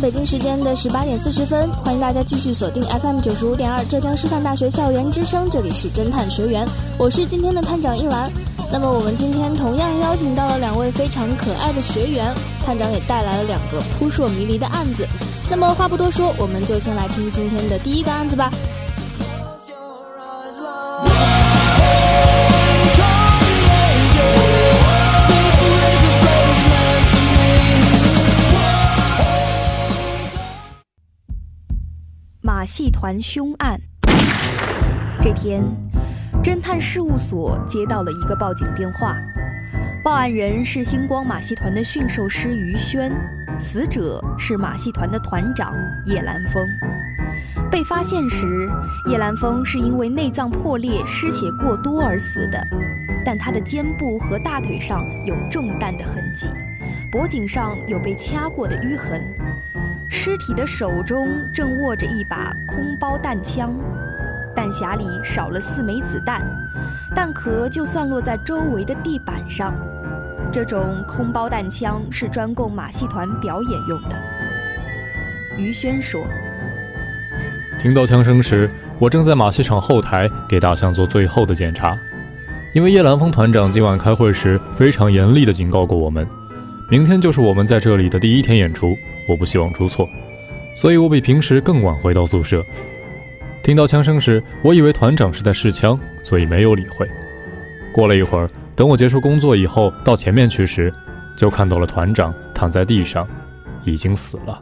北京时间的十八点四十分，欢迎大家继续锁定 FM 九十五点二浙江师范大学校园之声，这里是侦探学员，我是今天的探长一兰。那么我们今天同样邀请到了两位非常可爱的学员，探长也带来了两个扑朔迷离的案子。那么话不多说，我们就先来听今天的第一个案子吧。马戏团凶案。这天，侦探事务所接到了一个报警电话，报案人是星光马戏团的驯兽师于轩，死者是马戏团的团长叶兰峰。被发现时，叶兰峰是因为内脏破裂、失血过多而死的，但他的肩部和大腿上有中弹的痕迹，脖颈上有被掐过的淤痕。尸体的手中正握着一把空包弹枪，弹匣里少了四枚子弹，弹壳就散落在周围的地板上。这种空包弹枪是专供马戏团表演用的。于轩说：“听到枪声时，我正在马戏场后台给大象做最后的检查，因为叶兰峰团长今晚开会时非常严厉地警告过我们。”明天就是我们在这里的第一天演出，我不希望出错，所以我比平时更晚回到宿舍。听到枪声时，我以为团长是在试枪，所以没有理会。过了一会儿，等我结束工作以后到前面去时，就看到了团长躺在地上，已经死了。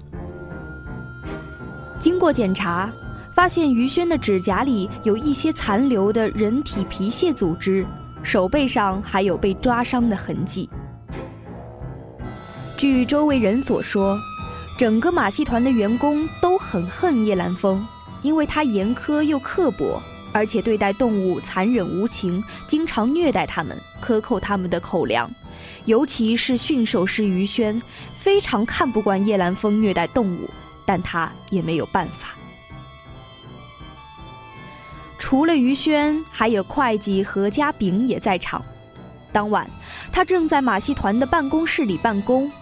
经过检查，发现于轩的指甲里有一些残留的人体皮屑组织，手背上还有被抓伤的痕迹。据周围人所说，整个马戏团的员工都很恨叶兰峰，因为他严苛又刻薄，而且对待动物残忍无情，经常虐待他们，克扣他们的口粮。尤其是驯兽师于轩，非常看不惯叶兰峰虐待动物，但他也没有办法。除了于轩，还有会计何家炳也在场。当晚，他正在马戏团的办公室里办公。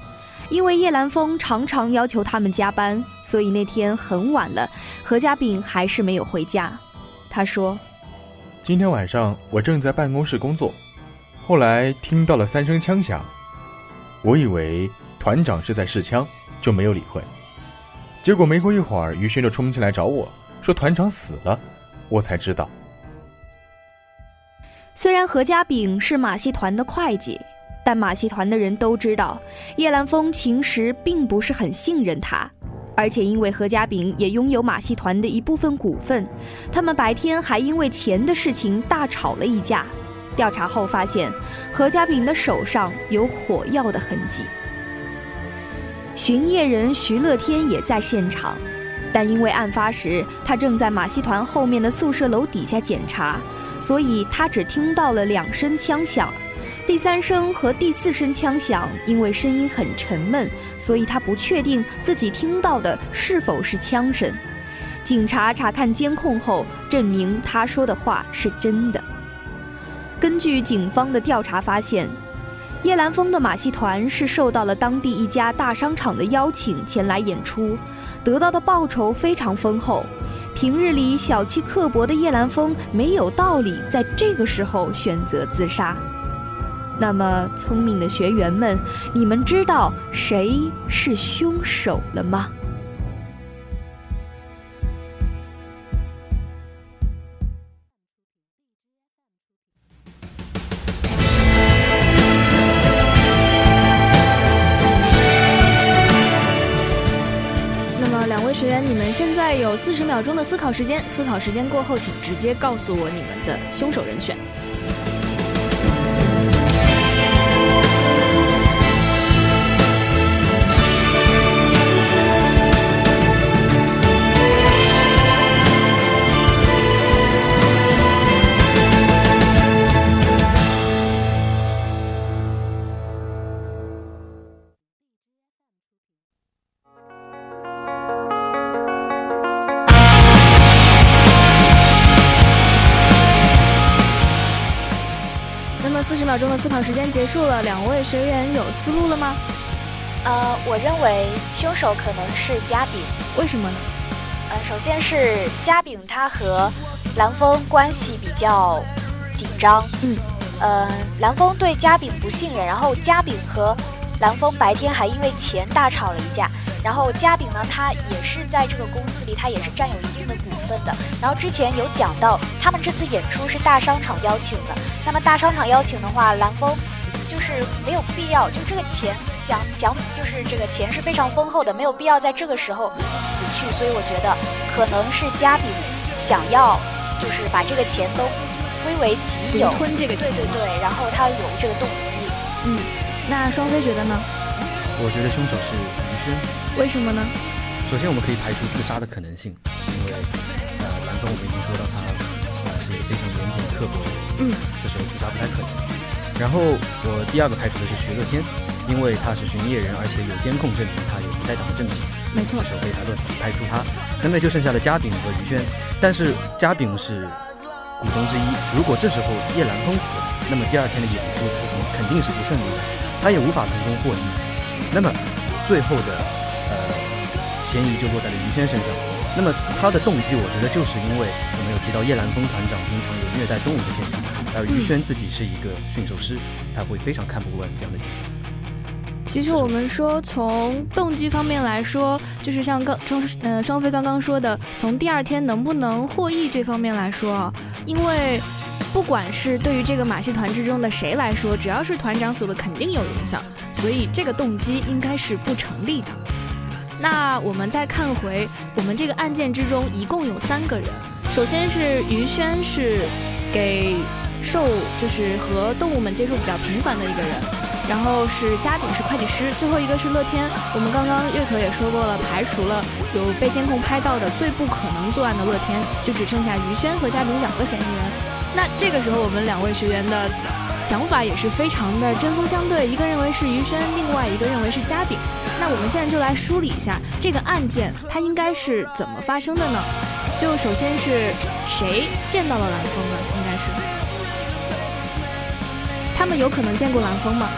因为叶兰峰常常要求他们加班，所以那天很晚了，何家炳还是没有回家。他说：“今天晚上我正在办公室工作，后来听到了三声枪响，我以为团长是在试枪，就没有理会。结果没过一会儿，于轩就冲进来找我说团长死了，我才知道。虽然何家炳是马戏团的会计。”但马戏团的人都知道，叶兰峰其实并不是很信任他，而且因为何家炳也拥有马戏团的一部分股份，他们白天还因为钱的事情大吵了一架。调查后发现，何家炳的手上有火药的痕迹。巡夜人徐乐天也在现场，但因为案发时他正在马戏团后面的宿舍楼底下检查，所以他只听到了两声枪响。第三声和第四声枪响，因为声音很沉闷，所以他不确定自己听到的是否是枪声。警察查看监控后，证明他说的话是真的。根据警方的调查发现，叶兰峰的马戏团是受到了当地一家大商场的邀请前来演出，得到的报酬非常丰厚。平日里小气刻薄的叶兰峰没有道理在这个时候选择自杀。那么聪明的学员们你们知道谁是凶手了吗？那么两位学员你们现在有四十秒钟的思考时间思考时间过后请直接告诉我你们的凶手人选。四十秒钟的思考时间结束了，两位学员有思路了吗？呃，我认为凶手可能是嘉炳，为什么呢？呃，首先是嘉炳他和蓝峰关系比较紧张，嗯，呃，蓝峰对嘉炳不信任，然后嘉炳和蓝峰白天还因为钱大吵了一架。然后嘉炳呢，他也是在这个公司里，他也是占有一定的股份的。然后之前有讲到，他们这次演出是大商场邀请的。那么大商场邀请的话，蓝峰就是没有必要，就这个钱奖奖，就是这个钱是非常丰厚的，没有必要在这个时候死去。所以我觉得可能是嘉比想要，就是把这个钱都归为己有，吞这个钱。对对对，然后他有这个动机。嗯，那双飞觉得呢？我觉得凶手是于轩。为什么呢？首先，我们可以排除自杀的可能性，因为呃，蓝峰我们已经说到他是一个非常严谨刻薄的人，嗯，这时候自杀不太可能。然后我第二个排除的是徐乐天，因为他是巡夜人，而且有监控证明他有不在场的证据，没错，这时候可以排除排除他。那么就剩下了嘉炳和于轩，但是嘉炳是股东之一，如果这时候叶蓝峰死了，那么第二天的演出肯定是不顺利的，他也无法从中获益。那么最后的呃。嫌疑就落在了于轩身上。那么他的动机，我觉得就是因为我们有提到叶兰峰团长经常有虐待动物的现象，而于轩自己是一个驯兽师，他会非常看不惯这样的现象。其实我们说从动机方面来说，就是像刚双呃双飞刚刚说的，从第二天能不能获益这方面来说啊，因为不管是对于这个马戏团之中的谁来说，只要是团长死了，肯定有影响，所以这个动机应该是不成立的。那我们再看回我们这个案件之中，一共有三个人。首先是于轩，是给兽，就是和动物们接触比较频繁的一个人。然后是嘉炳，是会计师。最后一个是乐天。我们刚刚月可也说过了，排除了有被监控拍到的最不可能作案的乐天，就只剩下于轩和嘉炳两个嫌疑人。那这个时候，我们两位学员的想法也是非常的针锋相对，一个认为是于轩，另外一个认为是嘉炳。那我们现在就来梳理一下这个案件，它应该是怎么发生的呢？就首先是谁见到了蓝峰呢？应该是他们有可能见过蓝峰吗？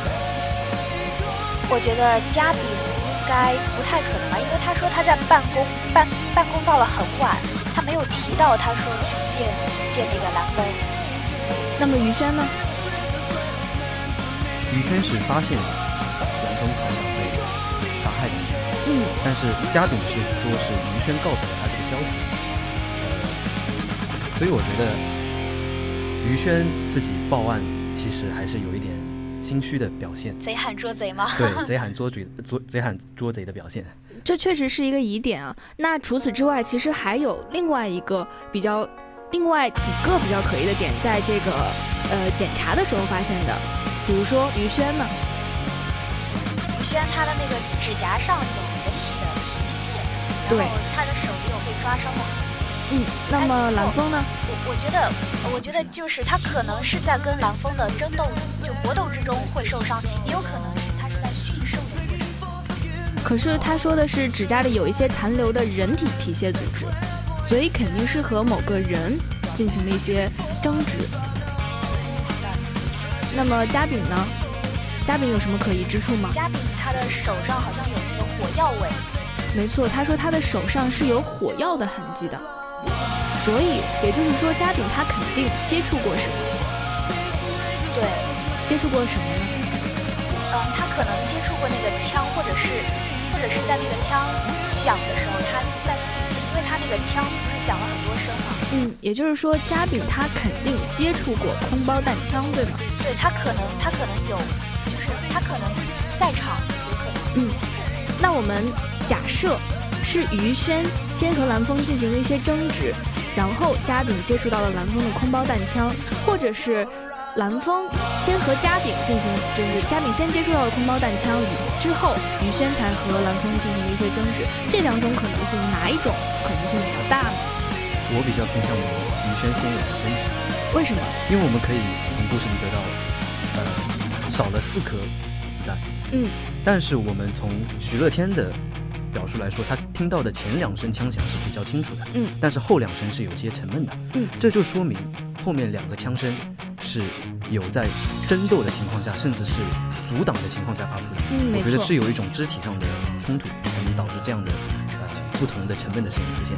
我觉得嘉炳应该不太可能吧，因为他说他在办公办办公到了很晚，他没有提到他说去见见那个蓝峰。那么于轩呢？于轩是发现杨峰团长被杀害的。嗯，但是嘉炳是说是于轩告诉了他这个消息，呃，所以我觉得于轩自己报案其实还是有一点心虚的表现。贼喊捉贼吗？对，贼喊捉贼，捉贼喊捉贼的表现。这确实是一个疑点啊。那除此之外，其实还有另外一个比较，另外几个比较可疑的点，在这个呃检查的时候发现的，比如说于轩呢？于轩他的那个指甲上有。人体的皮屑，然后，他的手也有被抓伤的痕迹。嗯，那么蓝峰呢？我我觉得，我觉得就是他可能是在跟蓝峰的争斗，就搏斗之中会受伤，也有可能是他是在驯兽的过程中。可是他说的是指甲里有一些残留的人体皮屑组织，所以肯定是和某个人进行了一些争执。那么嘉炳呢？嘉炳有什么可疑之处吗？嘉炳他的手上好像有那个火药味。没错，他说他的手上是有火药的痕迹的，所以也就是说，嘉炳他肯定接触过什么？对，接触过什么呢？嗯，他可能接触过那个枪，或者是，或者是在那个枪响的时候，他在附近，因为他那个枪不是响了很多声吗？嗯，也就是说，嘉炳他肯定接触过空包弹枪，对吗？对他可能，他可能有，就是他可能在场，有可能。嗯，那我们。假设是于轩先和蓝风进行了一些争执，然后嘉炳接触到了蓝风的空包弹枪，或者是蓝风先和嘉炳进行，就是嘉炳先接触到了空包弹枪，之后于轩才和蓝风进行了一些争执。这两种可能性，哪一种可能性比较大呢？我比较偏向于于轩先有的争执。为什么？因为我们可以从故事里得到，呃，少了四颗子弹。嗯。但是我们从徐乐天的表述来说，他听到的前两声枪响是比较清楚的，嗯，但是后两声是有些沉闷的，嗯，这就说明后面两个枪声是有在争斗的情况下，甚至是阻挡的情况下发出的，嗯，我觉得是有一种肢体上的冲突，才能导致这样的呃不同的沉闷的声音出现，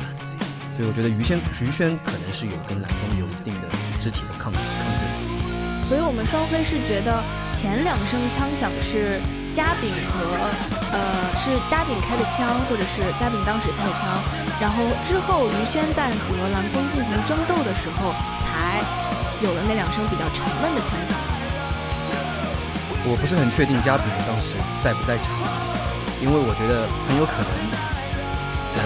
所以我觉得于轩于轩可能是有跟蓝风有一定的肢体的抗抗争，所以我们双飞是觉得前两声枪响是。嘉炳和呃是嘉炳开的枪，或者是嘉炳当时开的枪，然后之后于轩在和蓝风进行争斗的时候，才有了那两声比较沉闷的枪响。我不是很确定嘉炳当时在不在场，因为我觉得很有可能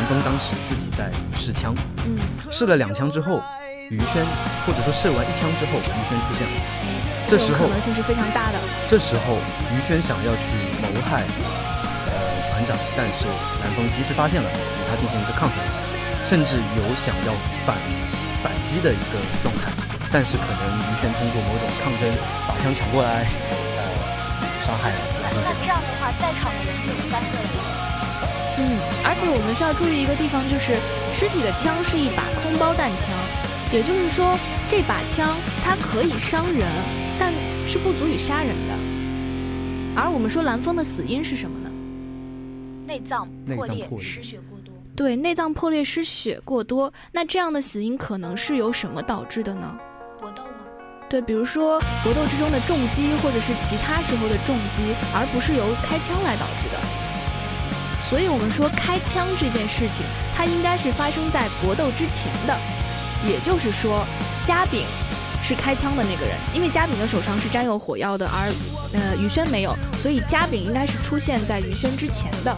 蓝风当时自己在试枪，嗯，试了两枪之后，于轩或者说试完一枪之后，于轩出现了。这时候可能性是非常大的。这时候于轩想要去谋害呃团长，但是南风及时发现了，与他进行一个抗衡，甚至有想要反反击的一个状态，但是可能于轩通过某种抗争把枪抢过来，呃，伤害了。那这样的话，在场的人就有三个人。嗯，而且我们需要注意一个地方，就是尸体的枪是一把空包弹枪，也就是说这把枪它可以伤人。但是不足以杀人的，而我们说蓝风的死因是什么呢？内脏破裂，失血过多。对，内脏破裂，失血过多。那这样的死因可能是由什么导致的呢？搏斗吗？对，比如说搏斗之中的重击，或者是其他时候的重击，而不是由开枪来导致的。所以我们说开枪这件事情，它应该是发生在搏斗之前的，也就是说，嘉炳。是开枪的那个人，因为嘉炳的手上是沾有火药的，而呃于轩没有，所以嘉炳应该是出现在于轩之前的。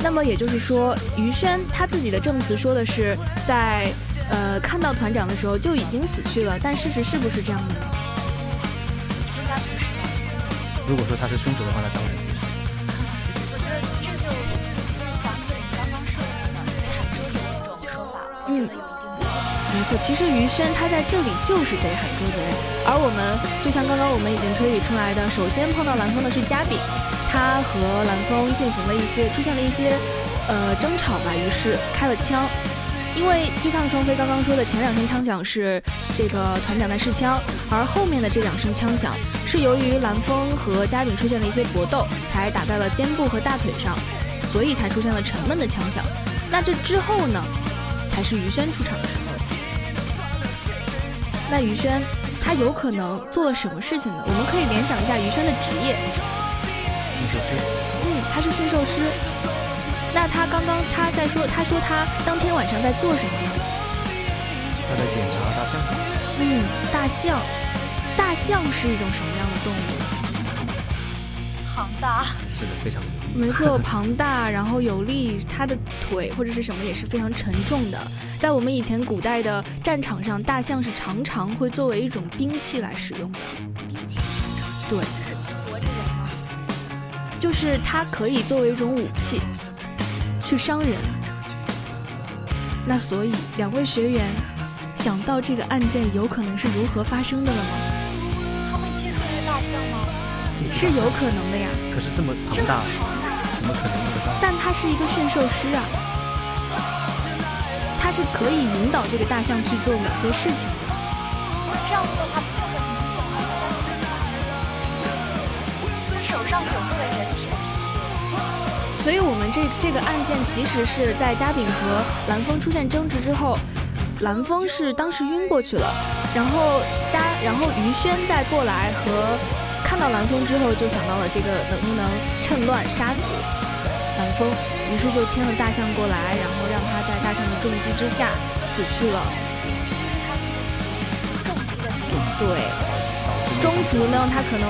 那么也就是说，于轩他自己的证词说的是在呃看到团长的时候就已经死去了，但事实是不是这样的呢？如果说他是凶手的话，那当然说法，我觉得有。没错，其实于轩他在这里就是贼喊捉贼，而我们就像刚刚我们已经推理出来的，首先碰到蓝风的是嘉炳，他和蓝风进行了一些出现了一些呃争吵吧，于是开了枪。因为就像双飞刚刚说的，前两声枪响是这个团长在试枪，而后面的这两声枪响是由于蓝风和嘉炳出现了一些搏斗，才打在了肩部和大腿上，所以才出现了沉闷的枪响。那这之后呢，才是于轩出场的时候。那于轩，他有可能做了什么事情呢？我们可以联想一下于轩的职业，驯兽师。嗯，他是驯兽师。那他刚刚他在说，他说他当天晚上在做什么呢？他在检查大象。嗯，大象，大象是一种什么样的动物？庞大，是的，非常有力。没错，庞大，然后有力，它的腿或者是什么也是非常沉重的。在我们以前古代的战场上，大象是常常会作为一种兵器来使用的。兵器，对？就是它可以作为一种武器，去伤人。那所以，两位学员想到这个案件有可能是如何发生的了吗？他会接触那个大象吗？是有可能的呀，可是这么庞大，怎么可能用得到？但他是一个驯兽师啊，他是可以引导这个大象去做某些事情的。这样子的话不就很明显吗？他手上有那个人体的皮屑。所以我们这这个案件其实是在嘉炳和蓝峰出现争执之后，蓝峰是当时晕过去了，然后嘉然后于轩再过来和。到蓝风之后，就想到了这个能不能趁乱杀死蓝风，于是就牵了大象过来，然后让他在大象的重击之下死去了。重击的对，中途呢，他可能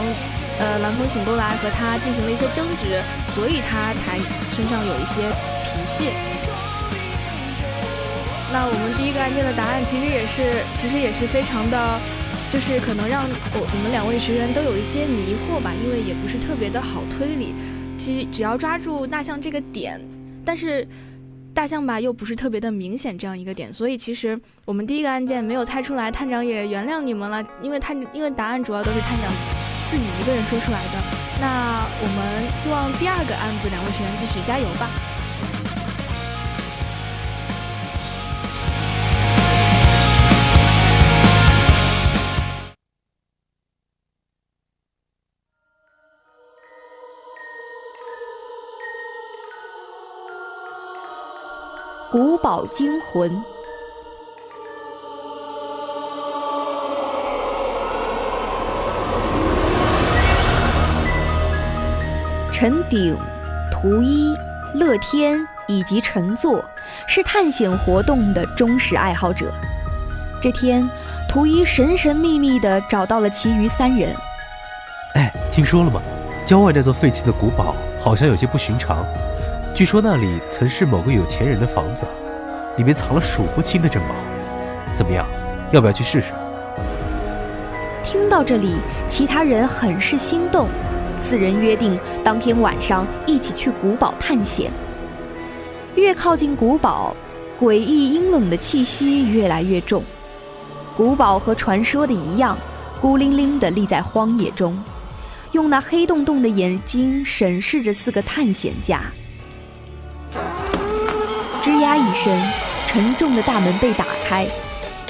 呃蓝风醒过来和他进行了一些争执，所以他才身上有一些皮屑。那我们第一个案件的答案其实也是，其实也是非常的，就是可能让我我们两位学员都有一些迷惑吧，因为也不是特别的好推理。其实只要抓住大象这个点，但是大象吧又不是特别的明显这样一个点，所以其实我们第一个案件没有猜出来，探长也原谅你们了，因为探因为答案主要都是探长自己一个人说出来的。那我们希望第二个案子两位学员继续加油吧。宝惊魂。陈鼎、图一、乐天以及陈作是探险活动的忠实爱好者。这天，图一神神秘秘地找到了其余三人。哎，听说了吗？郊外那座废弃的古堡好像有些不寻常。据说那里曾是某个有钱人的房子，里面藏了数不清的珍宝。怎么样，要不要去试试？听到这里，其他人很是心动，四人约定当天晚上一起去古堡探险。越靠近古堡，诡异阴冷的气息越来越重。古堡和传说的一样，孤零零地立在荒野中，用那黑洞洞的眼睛审视着四个探险家。呀一声，沉重的大门被打开，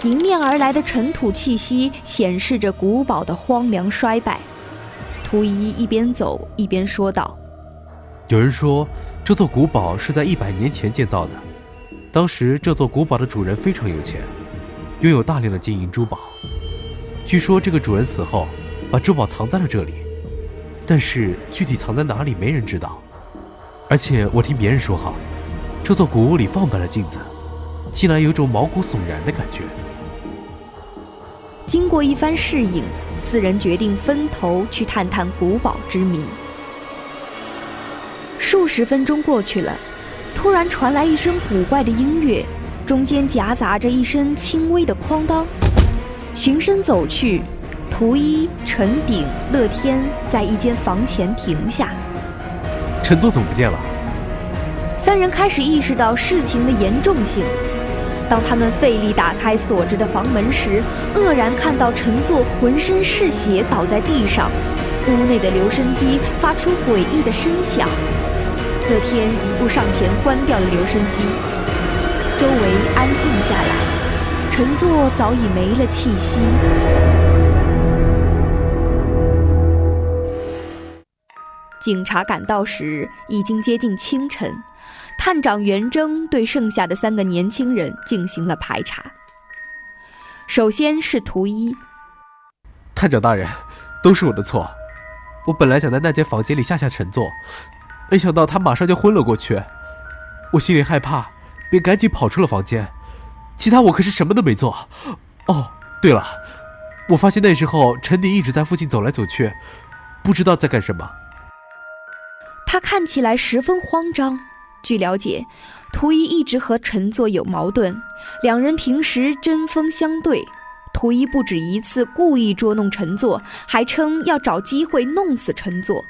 迎面而来的尘土气息显示着古堡的荒凉衰败。图一一边走一边说道：“有人说，这座古堡是在一百年前建造的。当时这座古堡的主人非常有钱，拥有大量的金银珠宝。据说这个主人死后，把珠宝藏在了这里，但是具体藏在哪里没人知道。而且我听别人说哈。”这座古屋里放满了镜子，竟然有种毛骨悚然的感觉。经过一番适应，四人决定分头去探探古堡之谜。数十分钟过去了，突然传来一声古怪的音乐，中间夹杂着一声轻微的哐当。循声走去，图一、陈鼎、乐天在一间房前停下。陈座怎么不见了？三人开始意识到事情的严重性。当他们费力打开锁着的房门时，愕然看到陈作浑身是血倒在地上，屋内的留声机发出诡异的声响。乐天一步上前关掉了留声机，周围安静下来。陈作早已没了气息。警察赶到时，已经接近清晨。探长袁征对剩下的三个年轻人进行了排查。首先是图一，探长大人，都是我的错。我本来想在那间房间里下下陈坐，没想到他马上就昏了过去。我心里害怕，便赶紧跑出了房间。其他我可是什么都没做。哦，对了，我发现那时候陈鼎一直在附近走来走去，不知道在干什么。他看起来十分慌张。据了解，图一一直和陈作有矛盾，两人平时针锋相对。图一不止一次故意捉弄陈作，还称要找机会弄死陈作。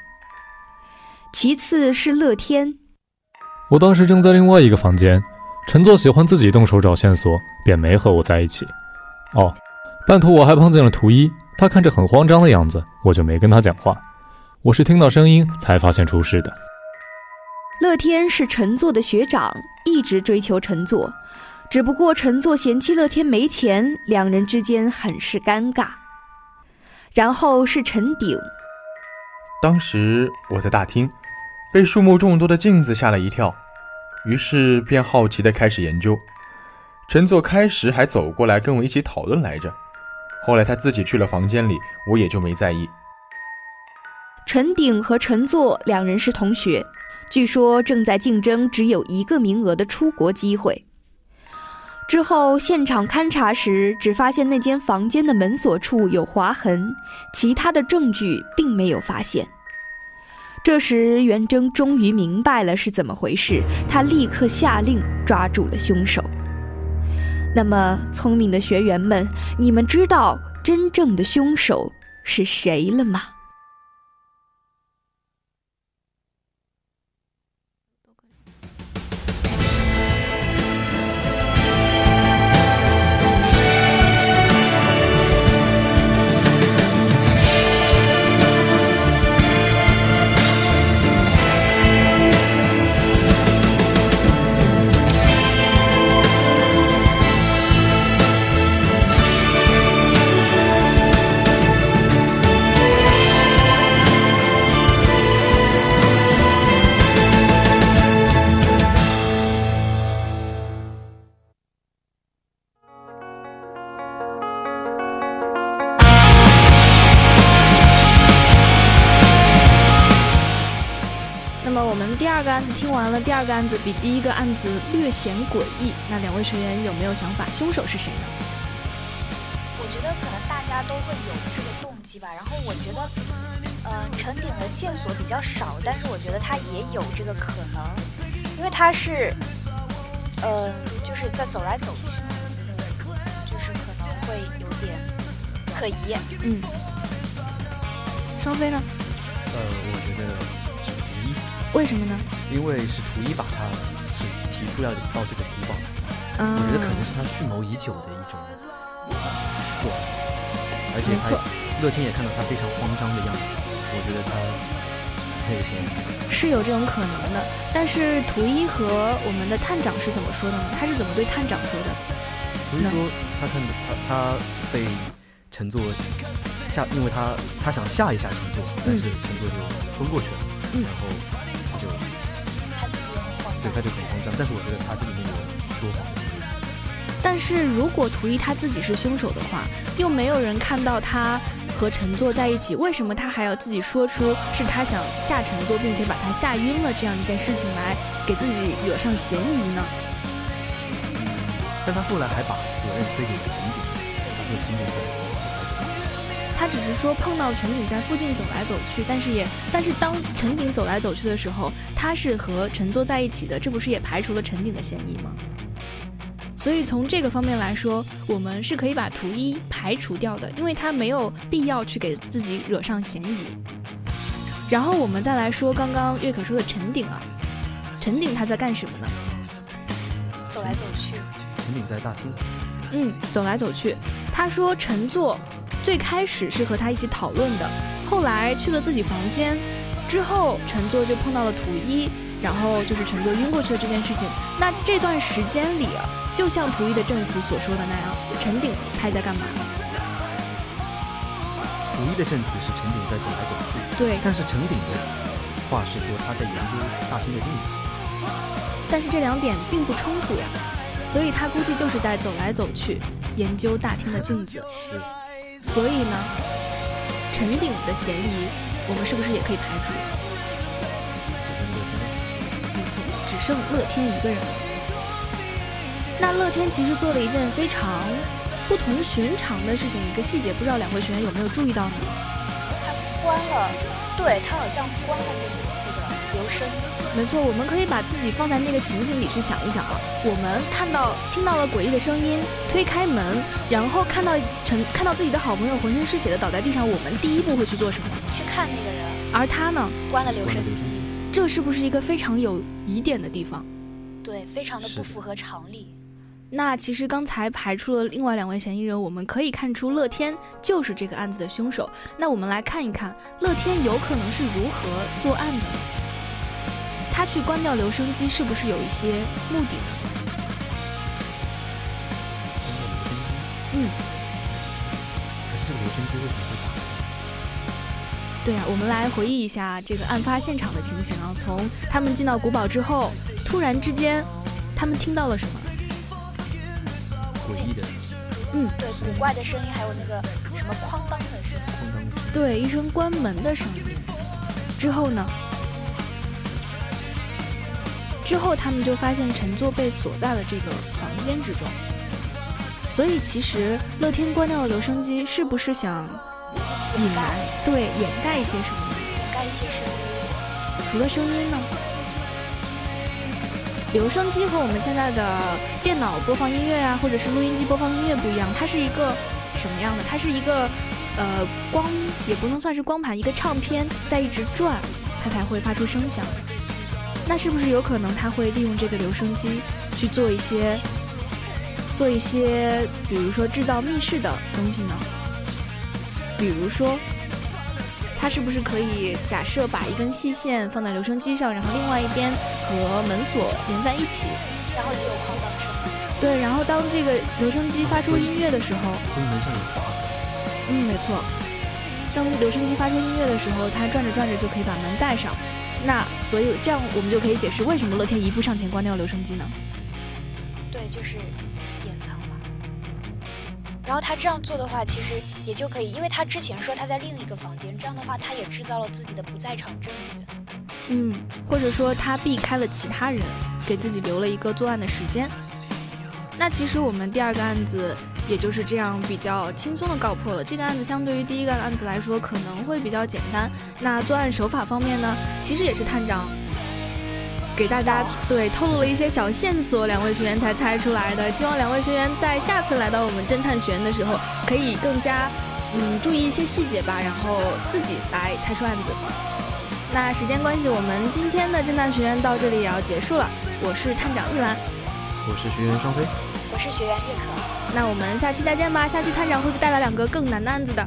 其次是乐天，我当时正在另外一个房间，陈作喜欢自己动手找线索，便没和我在一起。哦，半途我还碰见了图一，他看着很慌张的样子，我就没跟他讲话。我是听到声音才发现出事的。乐天是陈作的学长，一直追求陈作，只不过陈作嫌弃乐天没钱，两人之间很是尴尬。然后是陈鼎，当时我在大厅，被数目众多的镜子吓了一跳，于是便好奇的开始研究。陈作开始还走过来跟我一起讨论来着，后来他自己去了房间里，我也就没在意。陈鼎和陈作两人是同学。据说正在竞争只有一个名额的出国机会。之后现场勘查时，只发现那间房间的门锁处有划痕，其他的证据并没有发现。这时，元征终于明白了是怎么回事，他立刻下令抓住了凶手。那么，聪明的学员们，你们知道真正的凶手是谁了吗？那么我们第二个案子听完了，第二个案子比第一个案子略显诡异。那两位学员有没有想法？凶手是谁呢？我觉得可能大家都会有这个动机吧。然后我觉得，嗯、陈鼎的线索比较少，但是我觉得他也有这个可能，因为他是，呃、就是在走来走去嘛，我觉得就是可能会有点可疑。嗯，双飞呢？呃，我觉得为什么呢？因为是图一把他是提出要到这个古堡来，嗯，我觉得可能是他蓄谋已久的一种呃做法，而且他乐天也看到他非常慌张的样子，我觉得他很有嫌疑。是有这种可能的。但是图一和我们的探长是怎么说的呢？他是怎么对探长说的？图一说他看他他被乘坐下，因为他他想吓一下乘坐，但是乘坐就昏过去了，嗯然后对他就很慌张，但是我觉得他这里面有说谎的嫌疑。但是如果图一他自己是凶手的话，又没有人看到他和陈坐在一起，为什么他还要自己说出是他想吓陈坐，并且把他吓晕了这样一件事情来给自己惹上嫌疑呢？嗯，但他后来还把责任推给了陈鼎，他说陈鼎在走来走去。他只是说碰到陈鼎在附近走来走去，但是也但是当陈鼎走来走去的时候，他是和陈坐在一起的，这不是也排除了陈鼎的嫌疑吗？所以从这个方面来说，我们是可以把图一排除掉的，因为他没有必要去给自己惹上嫌疑。然后我们再来说刚刚月可说的陈鼎啊，陈鼎他在干什么呢？走来走去，陈鼎在大厅，嗯，走来走去。他说陈坐最开始是和他一起讨论的，后来去了自己房间，之后陈坐就碰到了图一，然后就是陈坐晕过去的这件事情。那这段时间里啊，就像图一的证词所说的那样，陈顶他在干嘛？图一的证词是陈顶在走来走去，对，但是陈顶的话是说他在研究大厅的镜子。但是这两点并不冲突呀，所以他估计就是在走来走去，研究大厅的镜子。是，所以呢，陈顶的嫌疑，我们是不是也可以排除？只剩乐天。没错，只剩乐天一个人了。那乐天其实做了一件非常不同寻常的事情，一个细节，不知道两位学员有没有注意到呢？他关了，对他好像关了那个那个留声机。没错，我们可以把自己放在那个情景里去想一想啊。我们看到听到了诡异的声音，推开门，然后看到陈看到自己的好朋友浑身是血的倒在地上，我们第一步会去做什么？去看那个人，而他呢，关了留声机，这是不是一个非常有疑点的地方？对，非常的不符合常理。那其实刚才排除了另外两位嫌疑人，我们可以看出乐天就是这个案子的凶手。那我们来看一看乐天有可能是如何作案的呢？他去关掉留声机是不是有一些目的呢？嗯，可是这个留声机为什么会打开？对啊，我们来回忆一下这个案发现场的情形啊。从他们进到古堡之后，突然之间，他们听到了什么？诡异的嗯，对，古怪的声音，还有那个什么哐当的声音。哐当的声音。对，一声关门的声音。之后呢？之后他们就发现陈坐被锁在了这个房间之中。所以其实乐天关掉了留声机，是不是想隐瞒？对，掩盖一些什么？掩盖一些声音。除了声音呢？留声机和我们现在的电脑播放音乐啊，或者是录音机播放音乐不一样，它是一个什么样的？它是一个呃光，也不能算是光盘，一个唱片在一直转，它才会发出声响。那是不是有可能他会利用这个留声机去做一些做一些，比如说制造密室的东西呢？比如说。他是不是可以假设把一根细线放在留声机上，然后另外一边和门锁连在一起，然后就有哐当声？对，然后当这个留声机发出音乐的时候，所以门上有划痕。嗯，没错。当留声机发出音乐的时候，它转着转着就可以把门带上。那所以这样我们就可以解释为什么乐天一步上前关掉留声机呢？对，就是掩藏嘛。然后他这样做的话，其实也就可以，因为他之前说他在另一个房间，这样的话他也制造了自己的不在场证据。嗯，或者说他避开了其他人，给自己留了一个作案的时间。那其实我们第二个案子也就是这样比较轻松的告破了。这个案子相对于第一个案子来说可能会比较简单。那作案手法方面呢，其实也是探长。给大家对透露了一些小线索，两位学员才猜出来的。希望两位学员在下次来到我们侦探学院的时候，可以更加嗯注意一些细节吧，然后自己来猜出案子。那时间关系，我们今天的侦探学院到这里也要结束了。我是探长一兰，我是学员双飞，我是学员月可。那我们下期再见吧，下期探长会带来两个更难的案子的。